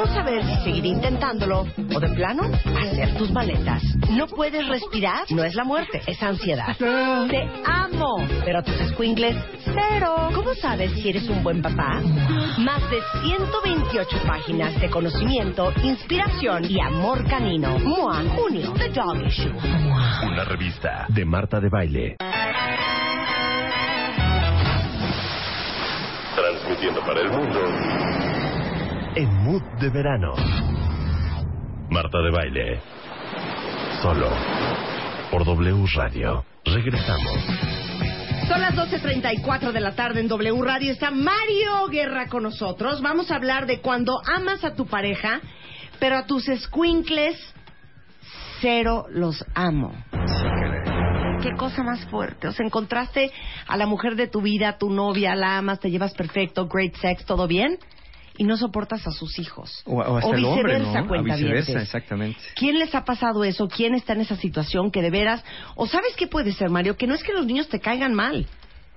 cómo saber si seguir intentándolo o de plano, hacer tus maletas. No puedes respirar, no es la muerte, es ansiedad. Te amo pero tus squinkles, cero. ¿Cómo sabes si eres un buen papá? Más de 128 páginas de conocimiento, inspiración y amor canino. MOA, junio, The Dog Issue. Una revista de Marta de Baile. Transmitiendo para el mundo. En Mood de Verano. Marta de Baile. Solo. Por W Radio. Regresamos. Son las 12.34 de la tarde en W Radio. Está Mario Guerra con nosotros. Vamos a hablar de cuando amas a tu pareja, pero a tus squinkles cero los amo. Qué cosa más fuerte. O sea, encontraste a la mujer de tu vida, tu novia, la amas, te llevas perfecto, great sex, todo bien y no soportas a sus hijos. O, hasta o viceversa, el hombre, viceversa, exactamente. ¿Quién les ha pasado eso? ¿Quién está en esa situación que de veras... O sabes qué puede ser, Mario, que no es que los niños te caigan mal.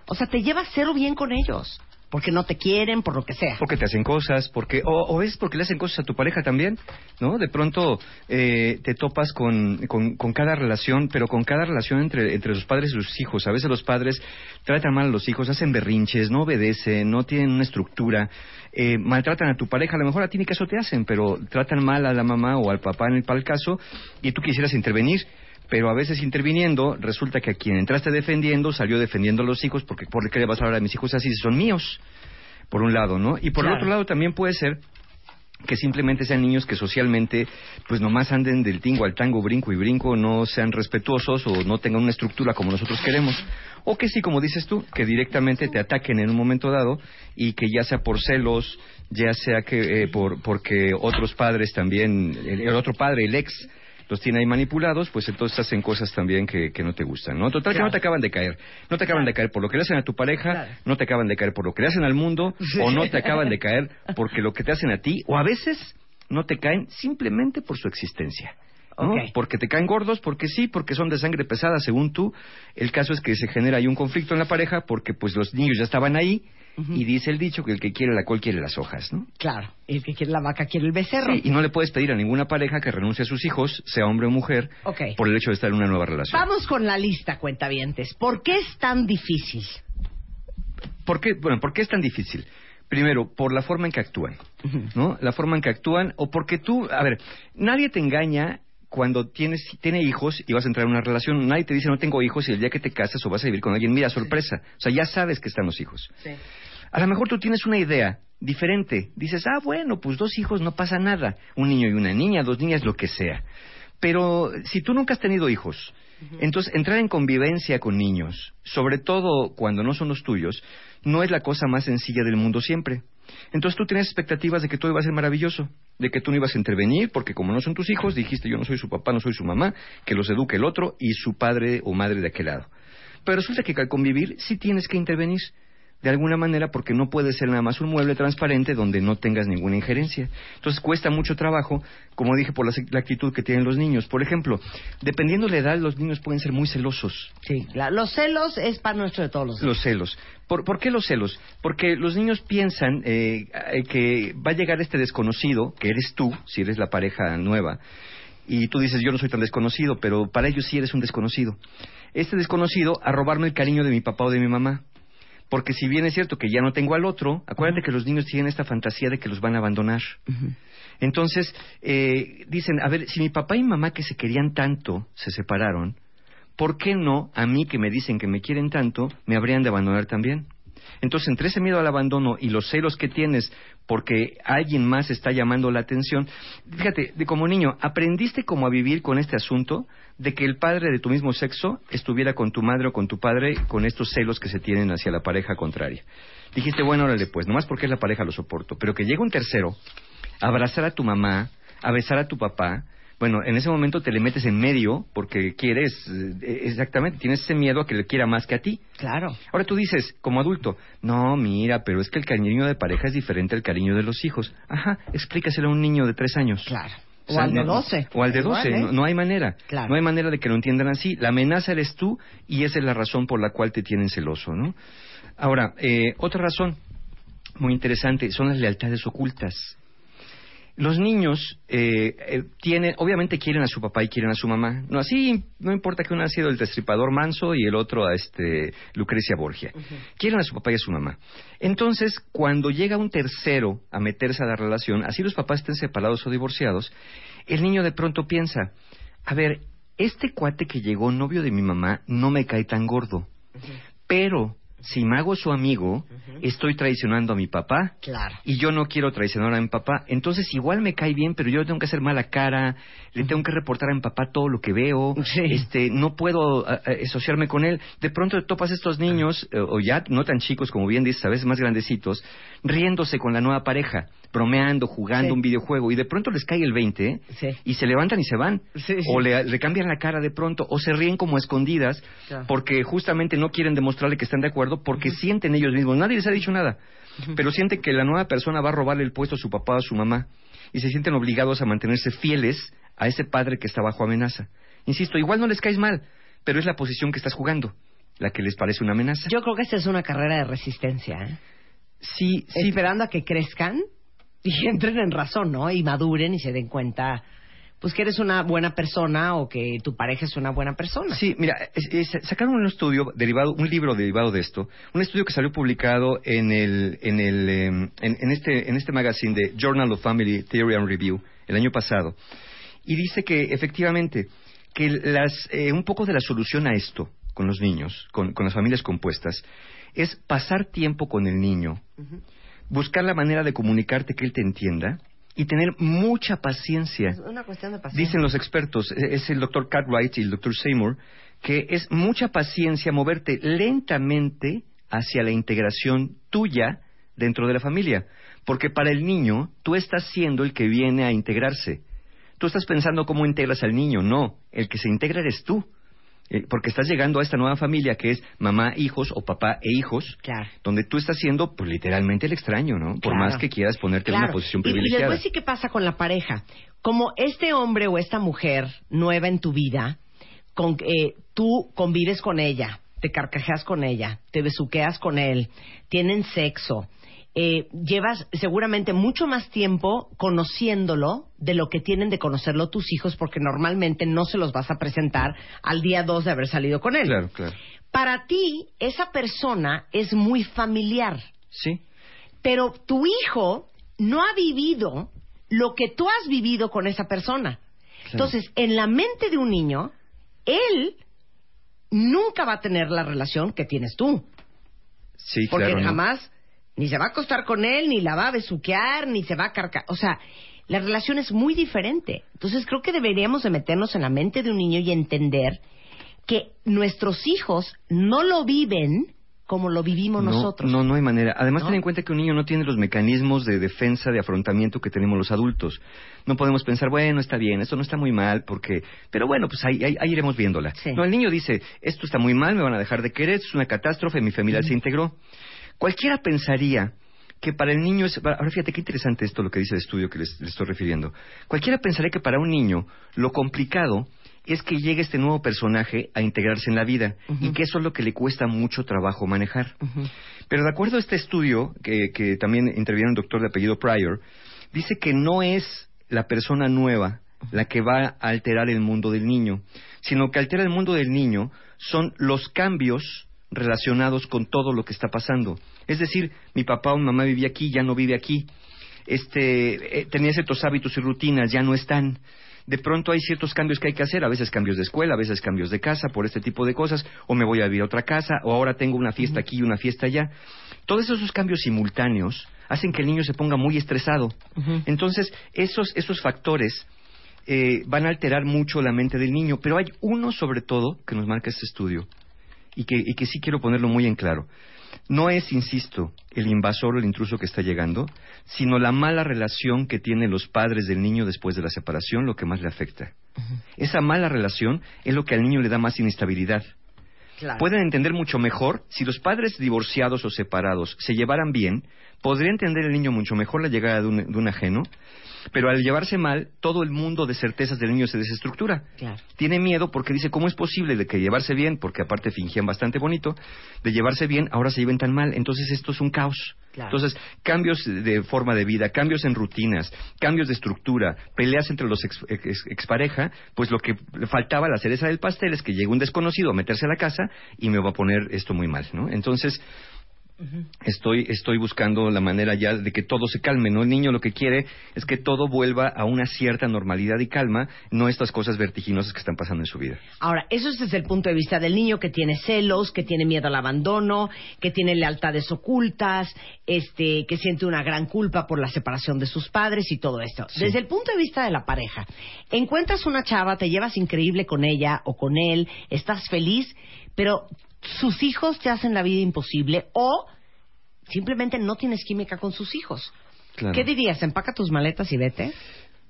O sea, te llevas cero bien con ellos porque no te quieren, por lo que sea. Porque te hacen cosas, porque o, es porque le hacen cosas a tu pareja también, ¿no? De pronto eh, te topas con, con, cada relación, pero con cada relación entre, entre los padres y sus hijos. A veces los padres tratan mal a los hijos, hacen berrinches, no obedecen, no tienen una estructura, eh, maltratan a tu pareja, a lo mejor a ti ni caso te hacen, pero tratan mal a la mamá o al papá en el tal caso y tú quisieras intervenir pero a veces interviniendo resulta que a quien entraste defendiendo salió defendiendo a los hijos porque por qué le vas a hablar a mis hijos así si son míos por un lado no y por el otro lado también puede ser que simplemente sean niños que socialmente pues nomás anden del tingo al tango, brinco y brinco, no sean respetuosos o no tengan una estructura como nosotros queremos. O que sí, como dices tú, que directamente te ataquen en un momento dado y que ya sea por celos, ya sea que eh, por porque otros padres también, el otro padre, el ex, los tiene ahí manipulados, pues entonces hacen cosas también que, no te gustan, ¿no? Total que no te acaban de caer. No te acaban de caer por lo que le hacen a tu pareja, no te acaban de caer por lo que le hacen al mundo, o no te acaban de caer porque lo que te hacen a ti, o a veces no te caen simplemente por su existencia. ¿No? Porque te caen gordos, porque sí, porque son de sangre pesada, según tú. El caso es que se genera ahí un conflicto en la pareja porque pues los niños ya estaban ahí y dice el dicho que el que quiere la col quiere las hojas, ¿no? Claro, el que quiere la vaca quiere el becerro. y no le puedes pedir a ninguna pareja que renuncie a sus hijos, sea hombre o mujer, por el hecho de estar en una nueva relación. Vamos con la lista, cuentavientes. ¿Por qué es tan difícil? ¿Por qué, bueno, ¿por qué es tan difícil? Primero, por la forma en que actúan, ¿no? La forma en que actúan, o porque tú, a ver, nadie te engaña cuando tienes tiene hijos y vas a entrar en una relación, nadie te dice no tengo hijos y el día que te casas o vas a vivir con alguien, mira, sorpresa. O sea, ya sabes que están los hijos. A lo mejor tú tienes una idea diferente. Dices, ah, bueno, pues dos hijos no pasa nada. Un niño y una niña, dos niñas, lo que sea. Pero si tú nunca has tenido hijos, entonces entrar en convivencia con niños, sobre todo cuando no son los tuyos, no es la cosa más sencilla del mundo siempre. Entonces tú tienes expectativas de que todo iba a ser maravilloso, de que tú no ibas a intervenir, porque como no son tus hijos, dijiste yo no soy su papá, no soy su mamá, que los eduque el otro y su padre o madre de aquel lado. Pero resulta que al convivir sí tienes que intervenir de alguna manera porque no puede ser nada más un mueble transparente donde no tengas ninguna injerencia. Entonces cuesta mucho trabajo, como dije, por la, actitud que tienen los niños. Por ejemplo, dependiendo de la edad, los niños pueden ser muy celosos. Sí, los celos es para nuestro de todos los Los celos. ¿Por, qué los celos? Porque los niños piensan eh, que va a llegar este desconocido, que eres tú, si eres la pareja nueva, y tú dices, yo no soy tan desconocido, pero para ellos sí eres un desconocido. Este desconocido a robarme el cariño de mi papá o de mi mamá. Porque si bien es cierto que ya no tengo al otro, acuérdate que los niños tienen esta fantasía de que los van a abandonar. Entonces, eh, dicen, a ver, si mi papá y mamá que se querían tanto se separaron, ¿por qué no a mí que me dicen que me quieren tanto, me habrían de abandonar también? Entonces, entre ese miedo al abandono y los celos que tienes porque alguien más está llamando la atención, fíjate, de como niño, aprendiste cómo a vivir con este asunto de que el padre de tu mismo sexo estuviera con tu madre o con tu padre con estos celos que se tienen hacia la pareja contraria. Dijiste, bueno, órale, pues, nomás porque es la pareja lo soporto, pero que llegue un tercero a abrazar a tu mamá, a besar a tu papá, bueno, en ese momento te le metes en medio porque quieres, eh, exactamente, tienes ese miedo a que le quiera más que a ti. Claro. Ahora tú dices, como adulto, no, mira, pero es que el cariño de pareja es diferente al cariño de los hijos. Ajá, explícaselo a un niño de tres años. Claro. O, al de doce. O al de doce, ¿eh? no, hay manera. Claro. No hay manera de que lo entiendan así. La amenaza eres tú y esa es la razón por la cual te tienen celoso, ¿no? Ahora, eh, otra razón muy interesante son las lealtades ocultas los niños eh, eh, tienen, obviamente quieren a su papá y quieren a su mamá. No así, no importa que uno ha sido el destripador manso y el otro a este Lucrecia Borgia. Quieren a su papá y a su mamá. Entonces, cuando llega un tercero a meterse a la relación, así los papás estén separados o divorciados, el niño de pronto piensa, a ver, este cuate que llegó novio de mi mamá no me cae tan gordo, pero si me hago su amigo, estoy traicionando a mi papá. Claro. Y yo no quiero traicionar a mi papá. Entonces igual me cae bien, pero yo tengo que hacer mala cara, le tengo que reportar a mi papá todo lo que veo. Este, no puedo asociarme con él. De pronto topas estos niños, eh, o ya no tan chicos como bien dices, a veces más grandecitos, riéndose con la nueva pareja, bromeando, jugando un videojuego, y de pronto les cae el 20 y se levantan y se van. O le, cambian la cara de pronto, o se ríen como escondidas, porque justamente no quieren demostrarle que están de acuerdo porque sienten ellos mismos, nadie les ha dicho nada, pero sienten que la nueva persona va a robarle el puesto a su papá o a su mamá y se sienten obligados a mantenerse fieles a ese padre que está bajo amenaza. Insisto, igual no les caes mal, pero es la posición que estás jugando la que les parece una amenaza. Yo creo que esta es una carrera de resistencia. ¿eh? Sí, sí. Esperando a que crezcan y entren en razón, ¿no? Y maduren y se den cuenta pues que eres una buena persona o que tu pareja es una buena persona. Sí, mira, sacaron un estudio derivado, un libro derivado de esto, un estudio que salió publicado en el, en el, em, en, este, en este magazine de Journal of Family Theory and Review el año pasado, y dice que efectivamente que las, eh, un poco de la solución a esto con los niños, con, con las familias compuestas, es pasar tiempo con el niño, buscar la manera de comunicarte que él te entienda y tener mucha paciencia. Es una cuestión de paciencia. Dicen los expertos, e-, es el doctor Cartwright y el doctor Seymour, que es mucha paciencia moverte lentamente hacia la integración tuya dentro de la familia. Porque para el niño, tú estás siendo el que viene a integrarse. Tú estás pensando cómo integras al niño. No, el que se integra eres tú. Eh, porque estás llegando a esta nueva familia que es mamá, hijos o papá e hijos, donde tú estás siendo, pues literalmente el extraño, ¿no? Por más que quieras ponerte en una posición privilegiada. Y, después sí que pasa con la pareja. Como este hombre o esta mujer nueva en tu vida, con, eh, tú convives con ella, te carcajeas con ella, te besuqueas con él, tienen sexo, eh, llevas seguramente mucho más tiempo conociéndolo de lo que tienen de conocerlo tus hijos, porque normalmente no se los vas a presentar al día dos de haber salido con él. Claro, claro. Para ti, esa persona es muy familiar. Sí. Pero tu hijo no ha vivido lo que tú has vivido con esa persona. Entonces, en la mente de un niño, él nunca va a tener la relación que tienes tú. Sí, porque jamás ni se va a acostar con él, ni la va a besuquear, ni se va a cargar. O sea, la relación es muy diferente. Entonces creo que deberíamos de meternos en la mente de un niño y entender que nuestros hijos no lo viven como lo vivimos nosotros. No, no hay manera. Además, ten en cuenta que un niño no tiene los mecanismos de defensa, de afrontamiento que tenemos los adultos. No podemos pensar, bueno, está bien, esto no está muy mal, porque... Pero bueno, pues ahí, ahí, iremos viéndola. No, el niño dice, esto está muy mal, me van a dejar de querer, es una catástrofe, mi familia se integró. Cualquiera pensaría que para el niño es... Ahora fíjate qué interesante esto lo que dice el estudio que les, estoy refiriendo. Cualquiera pensaría que para un niño lo complicado es que llegue este nuevo personaje a integrarse en la vida y que eso es lo que le cuesta mucho trabajo manejar. Pero de acuerdo a este estudio, que, que también interviene un doctor de apellido Pryor, dice que no es la persona nueva la que va a alterar el mundo del niño, sino que altera el mundo del niño son los cambios relacionados con todo lo que está pasando. Es decir, mi papá o mi mamá vivía aquí, ya no vive aquí. Este, eh, tenía ciertos hábitos y rutinas, ya no están. de pronto hay ciertos cambios que hay que hacer, a veces cambios de escuela, a veces cambios de casa, por este tipo de cosas, o me voy a vivir a otra casa, o ahora tengo una fiesta aquí y una fiesta allá. Todos esos cambios simultáneos hacen que el niño se ponga muy estresado. Entonces, esos, esos factores eh, van a alterar mucho la mente del niño, pero hay uno sobre todo que nos marca este estudio y que, y que sí quiero ponerlo muy en claro. No es, insisto, el invasor o el intruso que está llegando, sino la mala relación que tienen los padres del niño después de la separación lo que más le afecta. Esa mala relación es lo que al niño le da más inestabilidad. Pueden entender mucho mejor si los padres divorciados o separados se llevaran bien, podría entender el niño mucho mejor la llegada de un, ajeno, pero al llevarse mal, todo el mundo de certezas del niño se desestructura. Tiene miedo porque dice, ¿cómo es posible de que llevarse bien, porque aparte fingían bastante bonito, de llevarse bien, ahora se lleven tan mal? Entonces esto es un caos. Entonces, cambios de forma de vida, cambios en rutinas, cambios de estructura, peleas entre los expareja, pues lo que le faltaba la cereza del pastel es que llegue un desconocido a meterse a la casa y me va a poner esto muy mal, ¿no? Entonces, Estoy, estoy buscando la manera ya de que todo se calme, ¿no? El niño lo que quiere es que todo vuelva a una cierta normalidad y calma, no estas cosas vertiginosas que están pasando en su vida. Ahora, eso es desde el punto de vista del niño que tiene celos, que tiene miedo al abandono, que tiene lealtades ocultas, este, que siente una gran culpa por la separación de sus padres y todo esto. Desde el punto de vista de la pareja, encuentras una chava, te llevas increíble con ella o con él, estás feliz, pero sus hijos te hacen la vida imposible o simplemente no tienes química con sus hijos. ¿Qué dirías? ¿Empaca tus maletas y vete?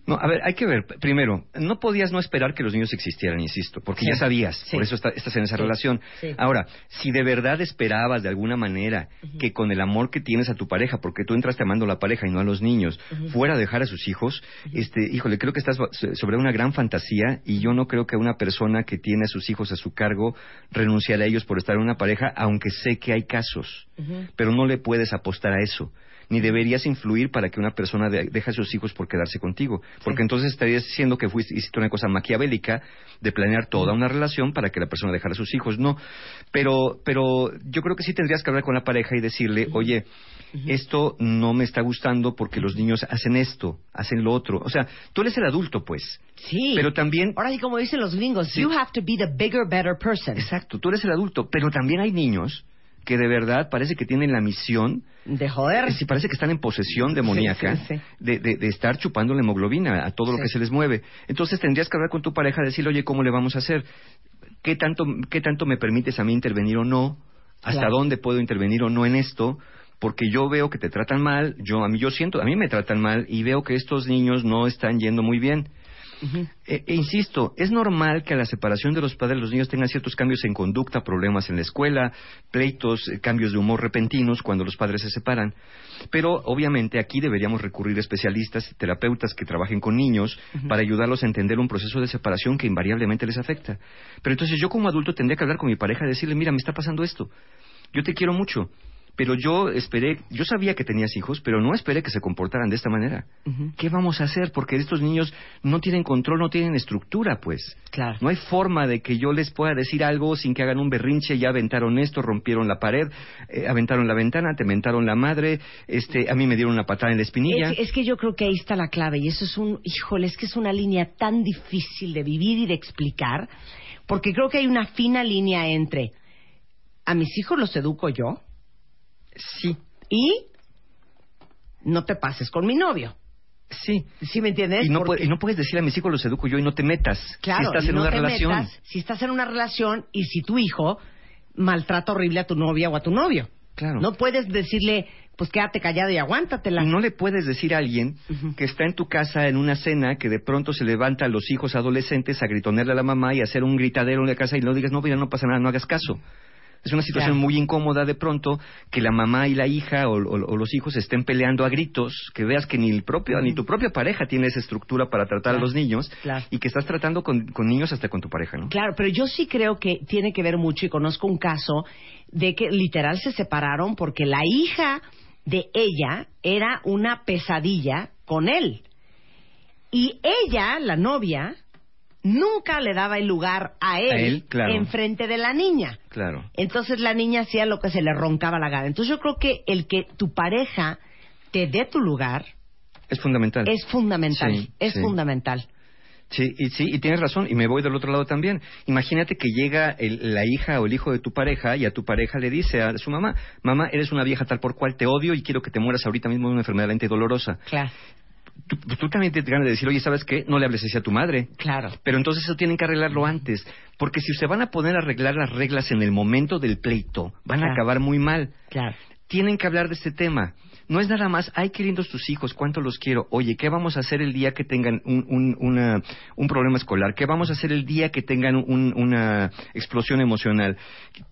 No, a ver, hay que ver. Primero, no podías no esperar que los niños existieran, insisto, porque ya sabías, por eso estás en esa relación. Ahora, si de verdad esperabas de alguna manera que con el amor que tienes a tu pareja, porque tú entraste amando a la pareja y no a los niños, fuera a dejar a sus hijos, este, híjole, creo que estás sobre una gran fantasía y yo no creo que una persona que tiene a sus hijos a su cargo renunciara a ellos por estar en una pareja, aunque sé que hay casos, pero no le puedes apostar a eso ni deberías influir para que una persona deje a sus hijos por quedarse contigo. Porque entonces estarías diciendo que fuiste, hiciste una cosa maquiavélica de planear toda una relación para que la persona dejara a sus hijos. No. Pero, pero yo creo que sí tendrías que hablar con la pareja y decirle, oye, esto no me está gustando porque los niños hacen esto, hacen lo otro. O sea, tú eres el adulto, pues. Sí. Pero también. Ahora, y como dicen los gringos, you have to be the bigger, better person. Exacto, tú eres el adulto. Pero también hay niños que de verdad parece que tienen la misión de joder. Sí, parece que están en posesión demoníaca De, de, estar chupando la hemoglobina a todo lo que se les mueve. Entonces tendrías que hablar con tu pareja, decirle, oye, ¿cómo le vamos a hacer? ¿Qué tanto, qué tanto me permites a mí intervenir o no? ¿Hasta dónde puedo intervenir o no en esto? Porque yo veo que te tratan mal, yo a mí yo siento, a mí me tratan mal y veo que estos niños no están yendo muy bien. Eh, e, insisto, es normal que a la separación de los padres los niños tengan ciertos cambios en conducta, problemas en la escuela, pleitos, eh, cambios de humor repentinos cuando los padres se separan. Pero obviamente aquí deberíamos recurrir a especialistas y terapeutas que trabajen con niños para ayudarlos a entender un proceso de separación que invariablemente les afecta. Pero entonces yo como adulto tendría que hablar con mi pareja y decirle, mira, me está pasando esto. Yo te quiero mucho pero yo esperé, yo sabía que tenías hijos, pero no esperé que se comportaran de esta manera. ¿Qué vamos a hacer? Porque estos niños no tienen control, no tienen estructura, pues. Claro. No hay forma de que yo les pueda decir algo sin que hagan un berrinche, ya aventaron esto, rompieron la pared, eh, aventaron la ventana, te mentaron la madre, este, a mí me dieron una patada en la espinilla. Es, es, que yo creo que ahí está la clave y eso es un, híjole, es que es una línea tan difícil de vivir y de explicar, porque creo que hay una fina línea entre a mis hijos los educo yo, Sí. Y no te pases con mi novio. Sí. ¿Sí me entiendes? Y no, puedes decir a mis hijos los educo yo y no te metas. Claro, si estás en una relación. si estás en una relación y si tu hijo maltrata horrible a tu novia o a tu novio. Claro. No puedes decirle, pues quédate callado y aguántatela. No le puedes decir a alguien que está en tu casa en una cena que de pronto se levanta a los hijos adolescentes a gritonearle a la mamá y hacer un gritadero en la casa y no digas, no, mira, no pasa nada, no hagas caso. Es una situación muy incómoda de pronto que la mamá y la hija o, los hijos estén peleando a gritos, que veas que ni el propio, ni tu propia pareja tiene esa estructura para tratar a los niños y que estás tratando con, niños hasta con tu pareja, ¿no? Claro, pero yo sí creo que tiene que ver mucho y conozco un caso de que literal se separaron porque la hija de ella era una pesadilla con él. Y ella, la novia, nunca le daba el lugar a él, en frente de la niña. Claro. Entonces la niña hacía lo que se le roncaba la gana. Entonces yo creo que el que tu pareja te dé tu lugar es fundamental. Es fundamental, es fundamental. Sí, y sí, y tienes razón, y me voy del otro lado también. Imagínate que llega el- la hija o el hijo de tu pareja y a tu pareja le dice a su mamá, mamá, eres una vieja tal por cual, te odio y quiero que te mueras ahorita mismo de una enfermedad lenta y dolorosa. Claro, Tú, tú también te ganas de decir, oye, ¿sabes qué? No le hables así a tu madre. claro. Pero entonces eso tienen que arreglarlo antes, porque si se van a poner a arreglar las reglas en el momento del pleito, van a acabar muy mal. Claro. Tienen que hablar de este tema. No es nada más, ay, qué lindos tus hijos, cuánto los quiero. Oye, ¿qué vamos a hacer el día que tengan un, un, una- un problema escolar? ¿Qué vamos a hacer el día que tengan un- una explosión emocional?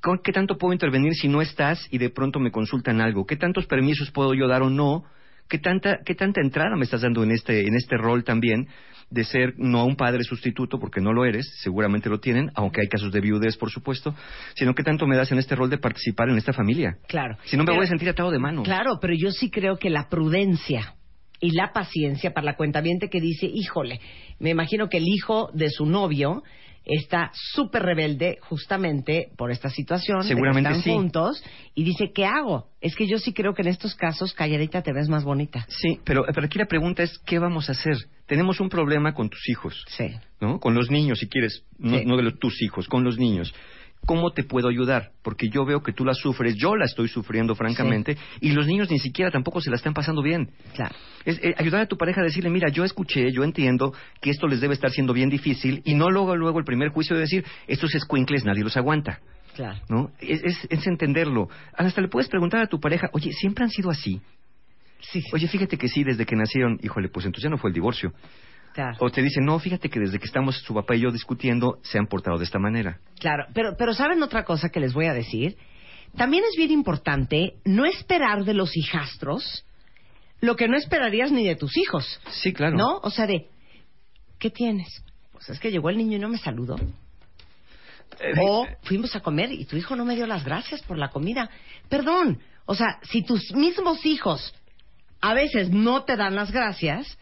¿Con- ¿Qué tanto puedo intervenir si no estás y de pronto me consultan algo? ¿Qué tantos permisos puedo yo dar o no? ¿Qué tanta, qué tanta entrada me estás dando en este, en este rol también de ser no un padre sustituto, porque no lo eres, seguramente lo tienen, aunque hay casos de viudez, por supuesto, sino qué tanto me das en este rol de participar en esta familia? Claro. Si no me Pero- voy a sentir atado de mano. Claro, pero yo sí creo que la prudencia y la paciencia para la cuentaviente que dice, híjole, me imagino que el hijo de su novio está súper rebelde justamente por esta situación. de que Seguramente están sí. juntos y dice, ¿qué hago? Es que yo sí creo que en estos casos calladita te ves más bonita. Sí, pero, pero aquí la pregunta es, ¿qué vamos a hacer? Tenemos un problema con tus hijos, Sí. ¿no? Con los niños, si quieres, no, Sí. no de los- tus hijos, con los niños. ¿Cómo te puedo ayudar? Porque yo veo que tú la sufres, yo la estoy sufriendo francamente, y los niños ni siquiera tampoco se la están pasando bien. Claro. Es, eh, ayudar a tu pareja a decirle, mira, yo escuché, yo entiendo que esto les debe estar siendo bien difícil, y no luego, luego el primer juicio de decir, estos escuincles nadie los aguanta. Claro. ¿no? Es, es, es entenderlo. Hasta le puedes preguntar a tu pareja, oye, ¿siempre han sido así? Sí. Oye, fíjate que sí, desde que nacieron, híjole, pues entonces ya no fue el divorcio. Claro. O te dicen, no, fíjate que desde que estamos su papá y yo discutiendo, se han portado de esta manera. Claro, pero, pero ¿saben otra cosa que les voy a decir? También es bien importante no esperar de los hijastros lo que no esperarías ni de tus hijos. Sí, claro. ¿No? O sea, de, ¿qué tienes? Pues es que llegó el niño y no me saludó. Eh, O fuimos a comer y tu hijo no me dio las gracias por la comida. Perdón. O sea, si tus mismos hijos a veces no te dan las gracias,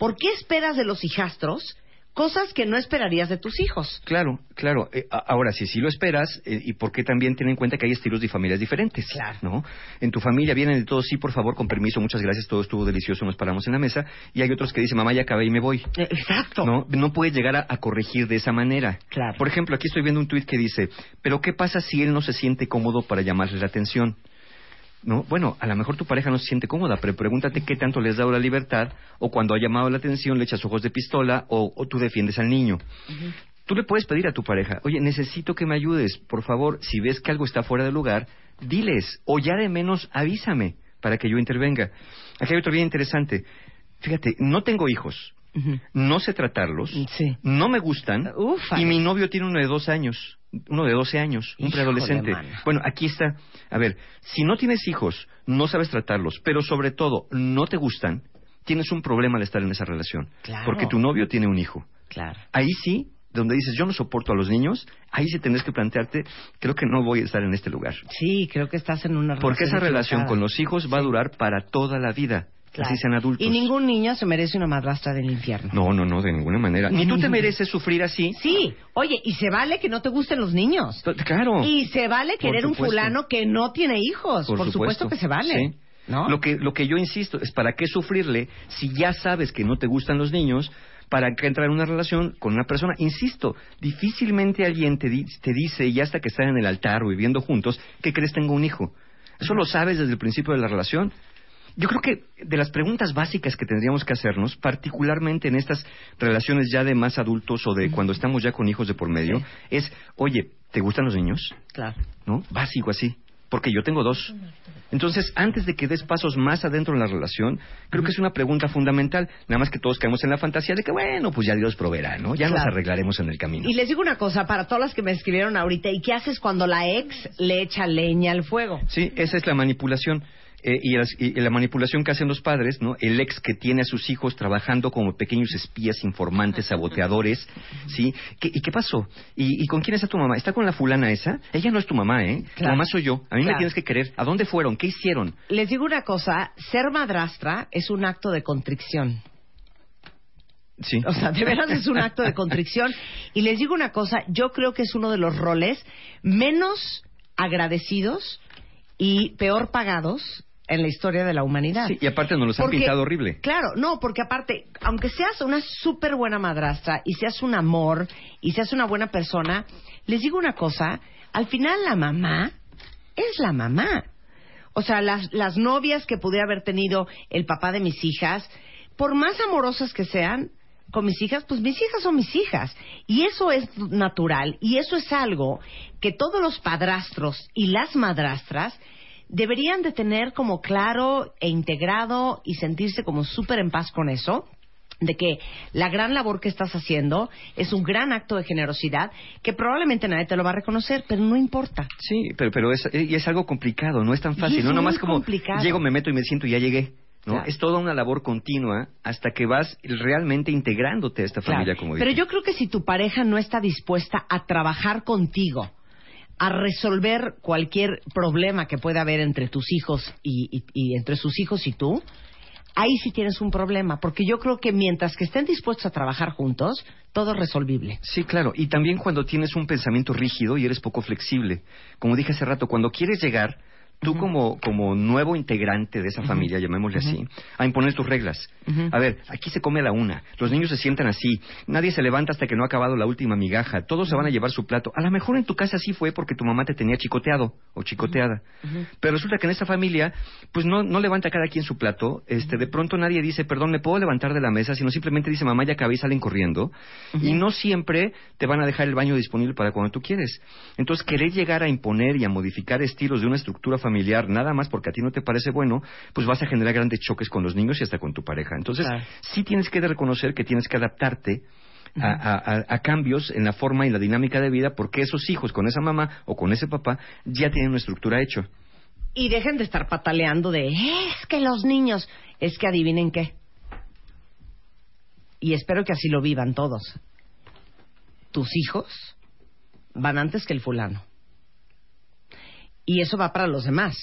¿por qué esperas de los hijastros cosas que no esperarías de tus hijos? Claro, claro. Eh, ahora, si sí lo esperas, eh, y porque también ten en cuenta que hay estilos de familias diferentes. Claro. ¿no? En tu familia vienen de todos, sí, por favor, con permiso, muchas gracias, todo estuvo delicioso, nos paramos en la mesa. Y hay otros que dicen, mamá, ya acabé y me voy. Eh, Exacto. No, no puedes llegar a, a corregir de esa manera. Claro. Por ejemplo, aquí estoy viendo un tuit que dice, pero ¿qué pasa si él no se siente cómodo para llamarle la atención? No, bueno, a lo mejor tu pareja no se siente cómoda, pero pregúntate qué tanto les da la libertad o cuando ha llamado la atención le echas ojos de pistola o, o tú defiendes al niño. Tú le puedes pedir a tu pareja, oye, necesito que me ayudes, por favor, si ves que algo está fuera de lugar, diles, o ya de menos avísame para que yo intervenga. Aquí hay otro bien interesante. Fíjate, no tengo hijos, no sé tratarlos, Sí. no me gustan, y mi novio tiene uno de dos años, uno de 12 años, un preadolescente. Bueno, aquí está. A ver, si no tienes hijos, no sabes tratarlos, pero sobre todo no te gustan, tienes un problema al estar en esa relación. Claro. Porque tu novio tiene un hijo. Claro. Ahí sí, donde dices yo no soporto a los niños, ahí sí tendrás que plantearte, creo que no voy a estar en este lugar. Sí, creo que estás en una Porque esa relación con los hijos va a durar para toda la vida. Claro. Así sean adultos. Y ningún niño se merece una madrastra del infierno. No, no, no, de ninguna manera. Ni tú te mereces sufrir así. Sí, oye, y se vale que no te gusten los niños. Claro. Y se vale querer un fulano que no tiene hijos. Por, supuesto. que se vale. Sí. ¿No? Lo que, lo que yo insisto es para qué sufrirle si ya sabes que no te gustan los niños, para qué entrar en una relación con una persona. Insisto, difícilmente alguien te, di- te dice, ya hasta que están en el altar o viviendo juntos, que crees tengo un hijo. Eso lo sabes desde el principio de la relación. Yo creo que de las preguntas básicas que tendríamos que hacernos, particularmente en estas relaciones ya de más adultos o de cuando estamos ya con hijos de por medio, Sí. es, oye, ¿te gustan los niños? Claro. ¿no? Básico así. Porque yo tengo dos. Entonces, antes de que des pasos más adentro en la relación, creo que es una pregunta fundamental. Nada más que todos caemos en la fantasía de que, bueno, pues ya Dios proveerá, ¿no? Ya nos arreglaremos en el camino. Y les digo una cosa, para todas las que me escribieron ahorita, ¿y qué haces cuando la ex le echa leña al fuego? Sí, esa es la manipulación. Eh, y, las- y la manipulación que hacen los padres, ¿no? El ex que tiene a sus hijos trabajando como pequeños espías, informantes, saboteadores, ¿sí? ¿Qué- ¿Y qué pasó? ¿Y, y con quién está tu mamá? ¿Está con la fulana esa? Ella no es tu mamá, ¿eh? Tu mamá soy yo. A mí me tienes que querer. ¿A dónde fueron? ¿Qué hicieron? Les digo una cosa, ser madrastra es un acto de contrición. Sí. O sea, de veras es un acto de contrición. Y les digo una cosa, yo creo que es uno de los roles menos agradecidos y peor pagados en la historia de la humanidad. Sí, y aparte nos los han Porque- pintado horrible. Claro, no, porque aparte, aunque seas una súper buena madrastra y seas un amor y seas una buena persona, les digo una cosa, al final la mamá es la mamá. O sea, las, las novias que pudiera haber tenido el papá de mis hijas, por más amorosas que sean con mis hijas, pues mis hijas son mis hijas. Y eso es natural y eso es algo que todos los padrastros y las madrastras deberían de tener como claro e integrado y sentirse como súper en paz con eso de que la gran labor que estás haciendo es un gran acto de generosidad que probablemente nadie te lo va a reconocer, pero no importa. Sí, pero, pero es, y es algo complicado, no es tan Y fácil, es no nomás como complicado. llego, me meto y me siento y ya llegué. ¿no? Claro. Es toda una labor continua hasta que vas realmente integrándote a esta Claro. familia, como Pero dices. yo creo que si tu pareja no está dispuesta a trabajar contigo, a resolver cualquier problema que pueda haber entre tus hijos y, y- y entre sus hijos y tú, ahí sí tienes un problema, porque yo creo que mientras que estén dispuestos a trabajar juntos, todo es resolvible. Sí, claro. Y también cuando tienes un pensamiento rígido y eres poco flexible. Como dije hace rato, cuando quieres llegar, tú como, como nuevo integrante de esa familia, llamémosle así, a imponer tus reglas. A ver, aquí se come a la una, los niños se sientan así, nadie se levanta hasta que no ha acabado la última migaja, todos se van a llevar su plato. A lo mejor en tu casa sí fue porque tu mamá te tenía chicoteado o chicoteada. Pero resulta que en esta familia, pues no, no levanta cada quien su plato, este, de pronto nadie dice, perdón, ¿me puedo levantar de la mesa? Sino simplemente dice, mamá, ya acabé y salen corriendo. Y no siempre te van a dejar el baño disponible para cuando tú quieres. Entonces, querer llegar a imponer y a modificar estilos de una estructura familiar, nada más porque a ti no te parece bueno, pues vas a generar grandes choques con los niños y hasta con tu pareja. Entonces, Claro. sí tienes que reconocer que tienes que adaptarte a, a- a- a cambios en la forma y la dinámica de vida porque esos hijos con esa mamá o con ese papá ya tienen una estructura hecha. Y dejen de estar pataleando de, es que los niños, es que adivinen qué. Y espero que así lo vivan todos. Tus hijos van antes que el fulano. Y eso va para los demás.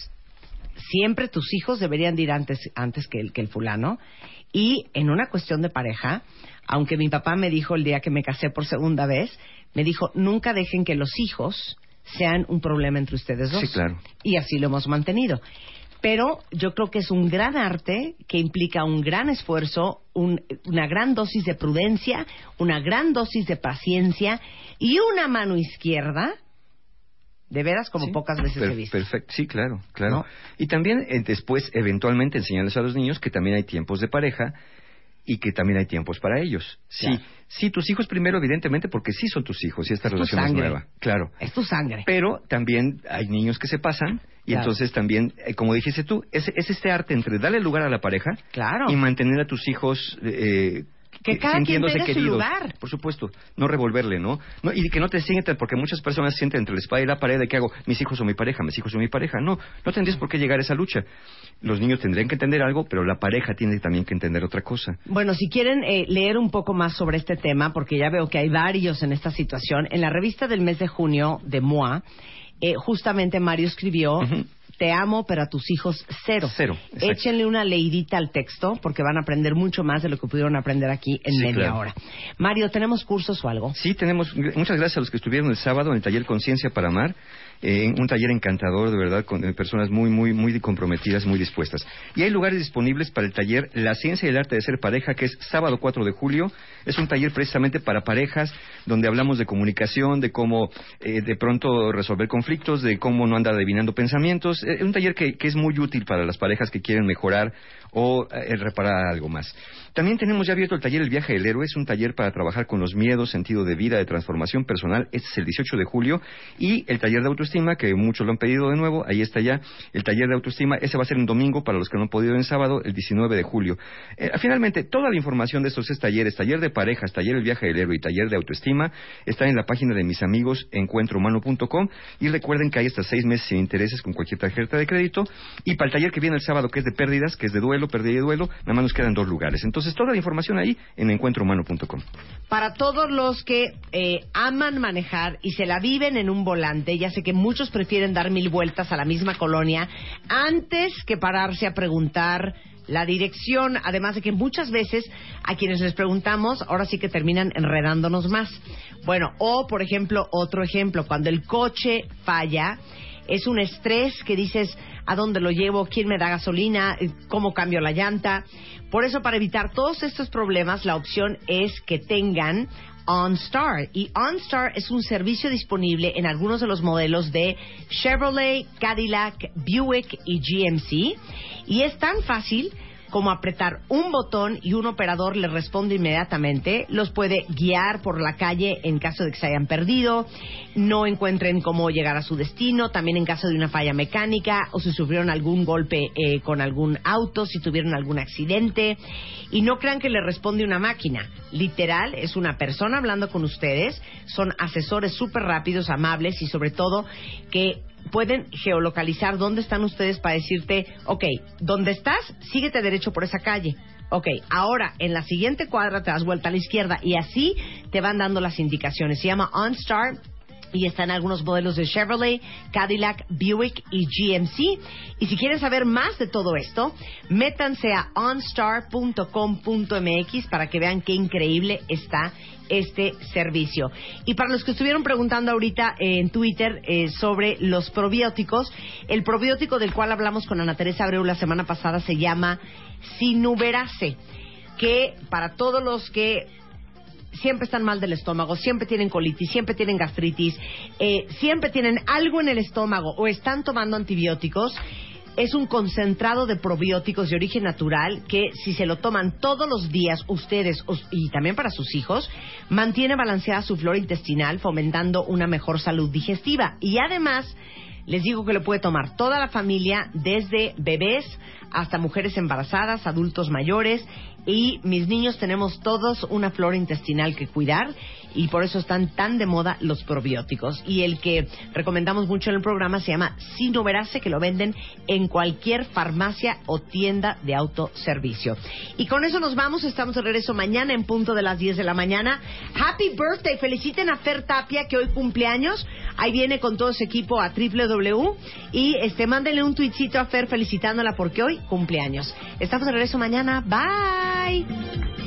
Siempre tus hijos deberían de ir antes, antes que, el, que el fulano. Y en una cuestión de pareja, aunque mi papá me dijo el día que me casé por segunda vez, me dijo, nunca dejen que los hijos sean un problema entre ustedes dos. Sí, claro. Y así lo hemos mantenido. Pero yo creo que es un gran arte que implica un gran esfuerzo, un- una gran dosis de prudencia, una gran dosis de paciencia y una mano izquierda, de veras como Sí, pocas veces he visto. Perfecto, sí, claro, claro. ¿No? Y también eh, después, eventualmente, enseñarles a los niños que también hay tiempos de pareja y que también hay tiempos para ellos. Sí, Claro. sí, tus hijos primero, evidentemente, porque sí son tus hijos y esta Es relación es nueva. Claro. Es tu sangre. Pero también hay niños que se pasan y Claro. entonces también, eh, como dijiste tú, es, es este arte entre darle lugar a la pareja Claro. y mantener a tus hijos eh, Que cada quien tenga su lugar. Por supuesto, no revolverle, ¿no? no y que no te sientan, porque muchas personas se sienten entre la espada y la pared de que hago, mis hijos son mi pareja, mis hijos son mi pareja. No, no tendrías por qué llegar a esa lucha. Los niños tendrían que entender algo, pero la pareja tiene también que entender otra cosa. Bueno, si quieren eh, leer un poco más sobre este tema, porque ya veo que hay varios en esta situación, en la revista del mes de junio de MOA, eh, justamente Mario escribió. Te amo, pero a tus hijos cero. Cero, exacto. Échenle una leidita al texto, porque van a aprender mucho más de lo que pudieron aprender aquí en Sí, media claro. hora. Mario, ¿tenemos cursos o algo? Sí, tenemos. Muchas gracias a los que estuvieron el sábado en el taller Conciencia para Amar. Un taller encantador, de verdad, con eh, personas muy, muy, muy comprometidas, muy dispuestas. Y hay lugares disponibles para el taller La Ciencia y el Arte de Ser Pareja, que es sábado 4 de julio. Es un taller precisamente para parejas, donde hablamos de comunicación, de cómo eh, de pronto resolver conflictos, de cómo no andar adivinando pensamientos. Eh, un taller que, que es muy útil para las parejas que quieren mejorar o eh, reparar algo más. También tenemos ya abierto el taller El Viaje del Héroe, es un taller para trabajar con los miedos, sentido de vida, de transformación personal. Este es el 18 de julio. Y el taller de autoestima, que muchos lo han pedido de nuevo, ahí está ya. El taller de autoestima, ese va a ser un domingo para los que no han podido en sábado, el 19 de julio. Eh, finalmente, toda la información de estos tres talleres, taller de parejas, taller El Viaje del Héroe y taller de autoestima, está en la página de mis amigos encuentrohumano.com. Y recuerden que hay hasta seis meses sin intereses con cualquier tarjeta de crédito. Y para el taller que viene el sábado, que es de pérdidas, que es de duelo, pérdida y duelo, nada nos quedan dos lugares. Entonces, toda la información ahí en encuentrohumano.com. Para todos los que eh, aman manejar y se la viven en un volante, ya sé que muchos prefieren dar mil vueltas a la misma colonia antes que pararse a preguntar la dirección, además de que muchas veces a quienes les preguntamos, ahora sí que terminan enredándonos más. Bueno, o por ejemplo, otro ejemplo, cuando el coche falla, Es un estrés que dices a dónde lo llevo, quién me da gasolina, cómo cambio la llanta. Por eso, para evitar todos estos problemas, la opción es que tengan OnStar. Y OnStar es un servicio disponible en algunos de los modelos de Chevrolet, Cadillac, Buick y GMC. Y es tan fácil como apretar un botón y un operador le responde inmediatamente, los puede guiar por la calle en caso de que se hayan perdido, no encuentren cómo llegar a su destino, también en caso de una falla mecánica o si sufrieron algún golpe eh, con algún auto, si tuvieron algún accidente. Y no crean que le responde una máquina. Literal, es una persona hablando con ustedes, son asesores súper rápidos, amables y sobre todo que pueden geolocalizar dónde están ustedes para decirte, ok, ¿dónde estás? Síguete derecho por esa calle. Ok, ahora en la siguiente cuadra te das vuelta a la izquierda y así te van dando las indicaciones. Se llama OnStar y están algunos modelos de Chevrolet, Cadillac, Buick y GMC. Y si quieren saber más de todo esto, métanse a onstar.com.mx para que vean qué increíble está este servicio. Y para los que estuvieron preguntando ahorita en Twitter eh, sobre los probióticos, el probiótico del cual hablamos con Ana Teresa Abreu la semana pasada se llama Sinuberase, que para todos los que siempre están mal del estómago, siempre tienen colitis, siempre tienen gastritis, eh, siempre tienen algo en el estómago o están tomando antibióticos, es un concentrado de probióticos de origen natural que si se lo toman todos los días ustedes y también para sus hijos, mantiene balanceada su flora intestinal, fomentando una mejor salud digestiva. Y además, les digo que lo puede tomar toda la familia, desde bebés hasta mujeres embarazadas, adultos mayores y mis niños tenemos todos una flora intestinal que cuidar y por eso están tan de moda los probióticos. Y el que recomendamos mucho en el programa se llama Sinoverase, que lo venden en cualquier farmacia o tienda de autoservicio. Y con eso nos vamos, estamos de regreso mañana en punto de las 10 de la mañana. Happy birthday, feliciten a Fer Tapia que hoy cumpleaños. Ahí viene con todo su equipo a www y este mándenle un tuitcito a Fer felicitándola porque hoy cumpleaños. Estamos de regreso mañana. Bye.